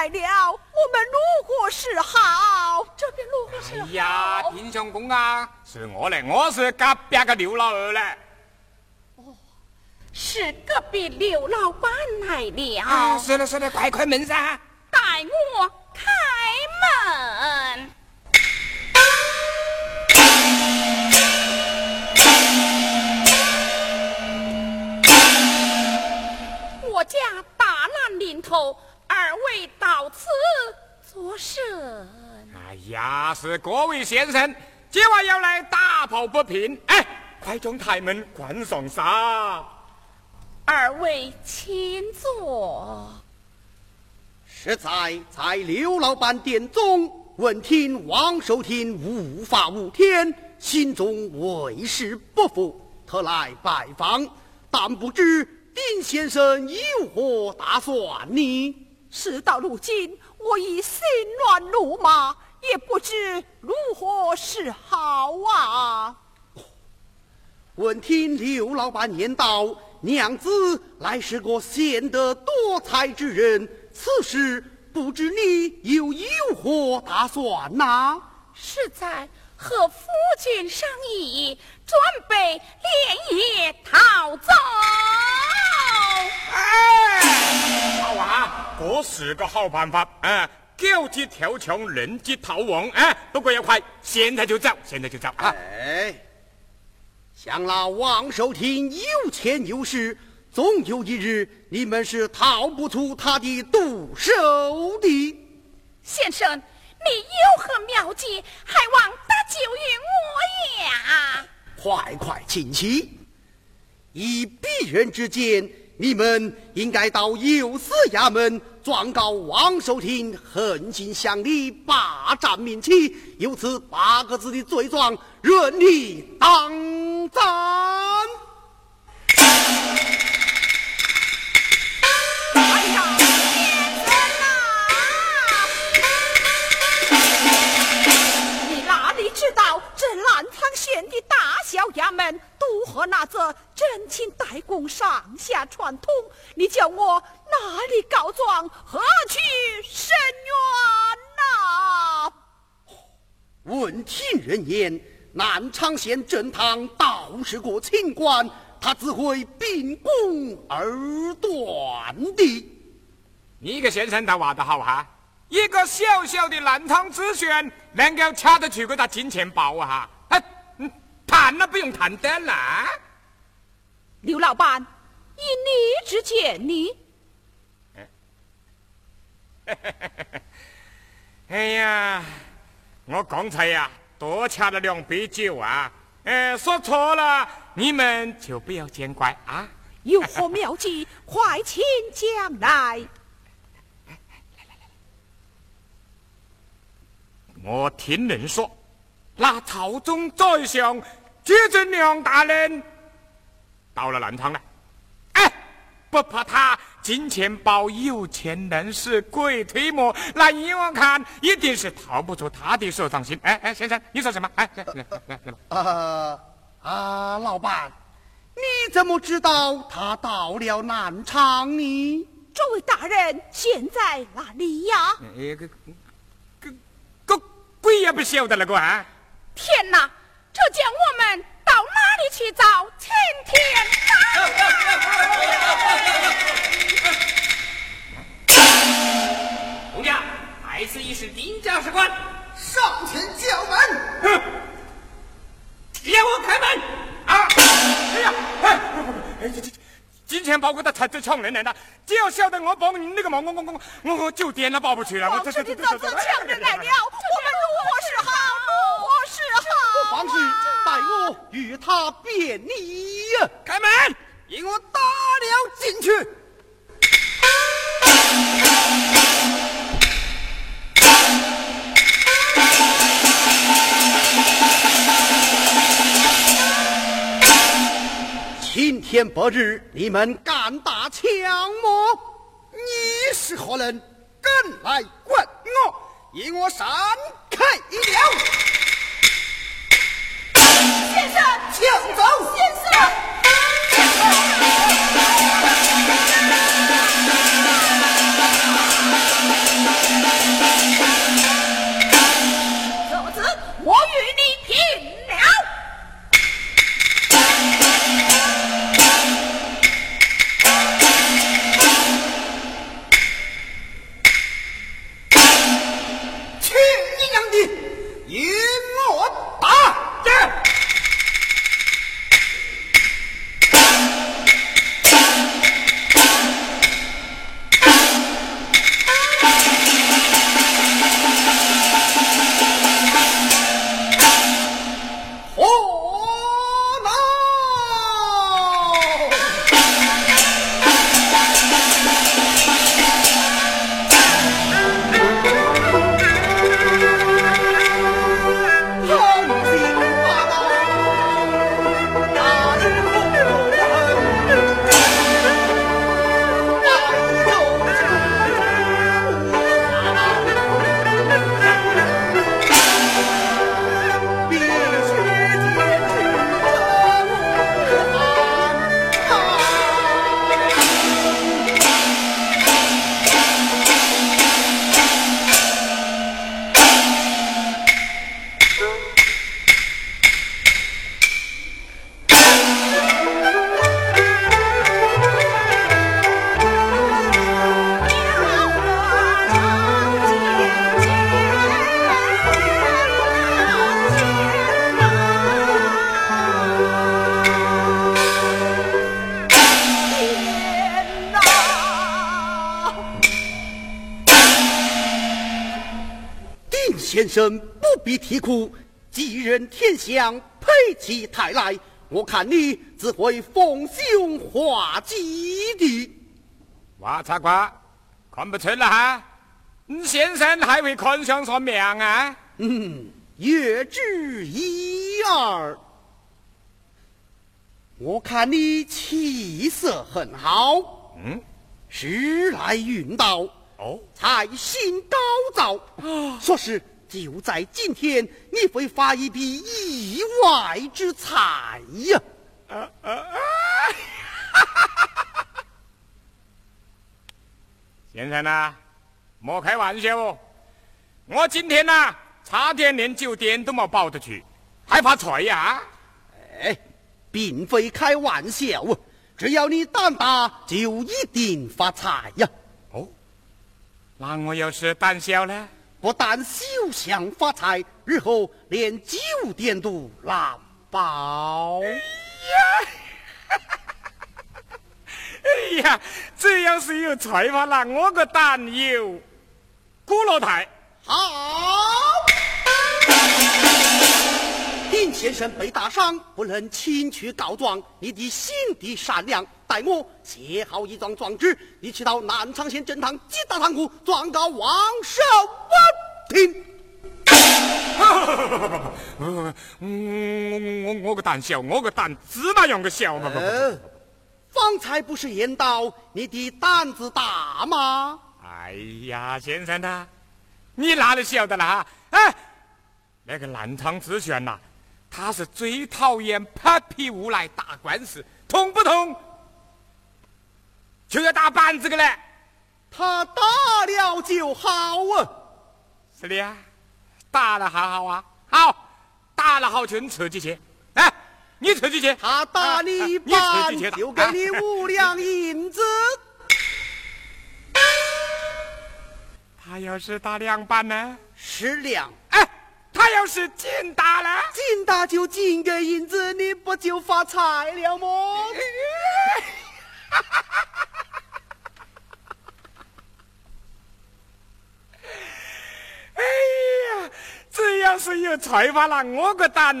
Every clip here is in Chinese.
来了，我们如何是好？这边如何是好？哎呀，丁相公啊，是我嘞，我是隔壁个刘老二嘞。是隔壁刘老板来了。啊，是的，是的，快开门噻！带我开门。我家大难临头，二位到此作甚？哎呀，是各位先生，今晚要来打抱不平，哎，快将台门关上噻！二位请坐。实在在刘老板殿中，闻听王守亭无法无天，心中为是不服，特来拜访。但不知丁先生有何打算呢？事到如今，我已心乱如麻，也不知如何是好啊！闻听刘老板言道。娘子乃是个贤德多才之人，此事不知你又有何打算呐？是在和夫君商议，准备连夜逃走。哎，好啊，这是个好办法。嗯，狗急跳墙，人急逃亡。哎，不过要快，现在就走，现在就走啊！哎。想那王寿亭有钱有势，总有一日你们是逃不出他的毒手的。先生，你有何妙计，还望搭救于我呀？快快请起！以鄙人之见，你们应该到右司衙门状告王守亭横行乡里，霸占民妻，有此八个字的罪状，任你当。斩！小衙门都和那则真情代公上下串通？你叫我哪里告状，何去伸冤呐？闻听人言。南昌县正堂倒是个清官，他只会秉公而断的。你个先生他话得好哈，一个小小的南昌知县，能够掐得出个他金钱豹哈？哎，谈了不用谈的啦。刘老板，以你之见，你？哎呀，我刚才呀。多掐了两杯酒啊！哎，说错了，你们就不要见怪啊！有何妙计，快请讲来，我听人说，那朝中宰相接着梁大人到了南昌了。哎，不怕他。金钱豹有钱能使鬼推磨，那依我看，一定是逃不出他的手掌心。哎哎，先生，你说什么？哎，来来来来啊啊，老板，你怎么知道他到了南昌呢？这位大人现在哪里呀？哎，个个个鬼也不晓得了个啊！天哪，这叫我们到哪里去找青天？公家，在此已是丁家使官，上前叫门。哼！让我开门！啊！哎呀！哎，哎，这这金钱包给他拆走抢人来了！只要晓得我帮你那个忙，我我我我我酒店都保不去了！我这这这这这抢人来了！我们如何？好？方士，待我与他辩理。开门！引我打了进去。今天白日，你们敢打枪么？你是何人？敢来管我？引我闪开一了！先生，请走！先生。生不必啼哭，吉人天相，配其泰来。我看你只会逢凶化吉的。哇茶瓜，看不出了哈，你先生还会看相算命啊？嗯，略知一二。我看你气色很好，嗯，时来运到，哦，才心高照。说是就在今天，你会发一笔意外之财呀！啊啊啊！先生呐，莫开玩笑哦！我今天呐，差点连酒店都没保得去，还发财呀！哎，并非开玩笑啊！只要你胆大，就一定发财呀！哦，那我要是胆小呢？不但休想发财，日后连酒店都难保。哎呀，这要是有财法，那我个胆有古罗台。好，丁先生被打伤，不能请去告状。你的心地善良，待我写好一张状纸，你去到南昌县正堂几大堂库状告王守文 嗯，我我我个胆小，我个胆芝麻样个小嘛！呃，方才不是言道你的胆子大吗？哎呀，先生呐，你哪里晓得了哈？哎，那个南昌知县呐，他是最讨厌拍皮无赖打官司，痛不痛？就要打板子个嘞。他打了就好啊。是的呀，打了好好啊，好，打了好就你自己去，哎，你自己去。他打你一你板自己去就给你五两银子。他要是打两板呢？十两，哎，他要是紧打呢？紧打就紧给银子，你不就发财了么？哎呀，只要是有才华了，我个胆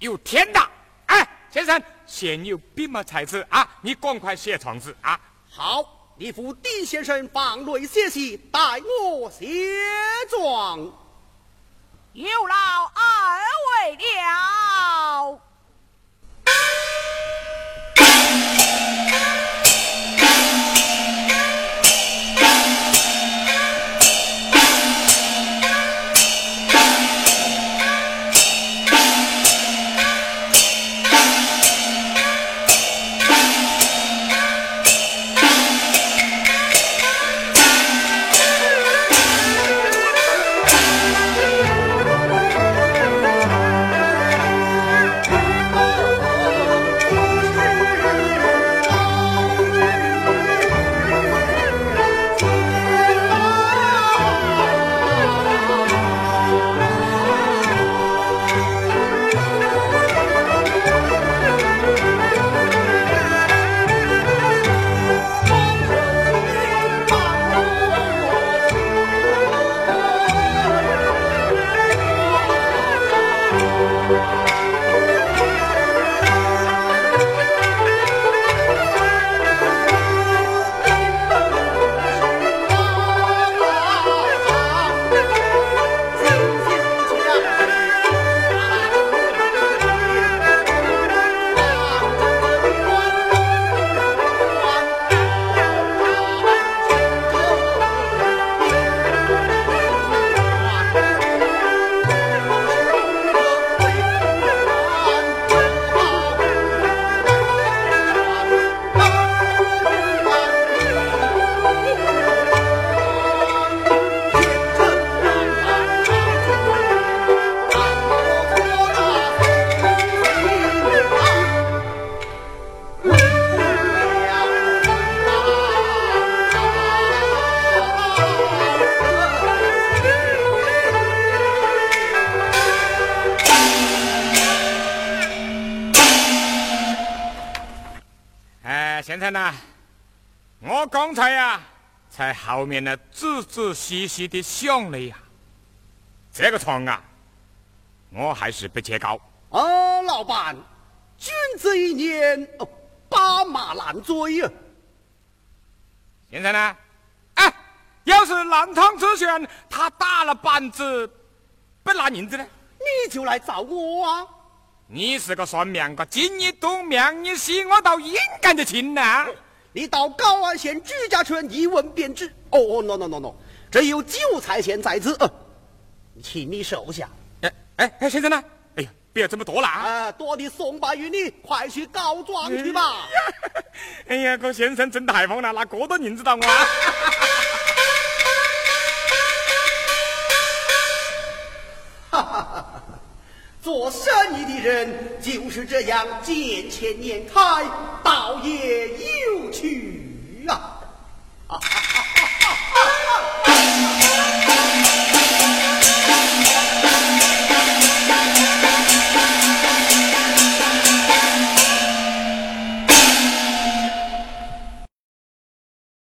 有天大！哎，先生，现有笔墨才子啊，你赶快写状子啊！好，你扶丁先生放内歇息，待我写状。有劳二位了。哎，先生呐，我刚才呀、在后面呢仔仔细细的想了一下，这个床啊，我还是不接高。啊，老板，君子一言，哦，把马难追呀！现在呢？哎，要是南昌之选他打了板子不拿银子呢？你就来找我啊！你是个算命个，金一赌命一西，我倒应干得清呐！你到高安县朱家村一问便知。哦，no no no no，这有韭菜县在此，请你收下。哎哎哎，先生呢？哎呀，不要这么多了啊！多的送拜于你，快去告状去吧。哎呀，哥先生真大方了，拿这多银子到我。做生意的人就是这样，见钱眼开，倒也有趣啊！啊！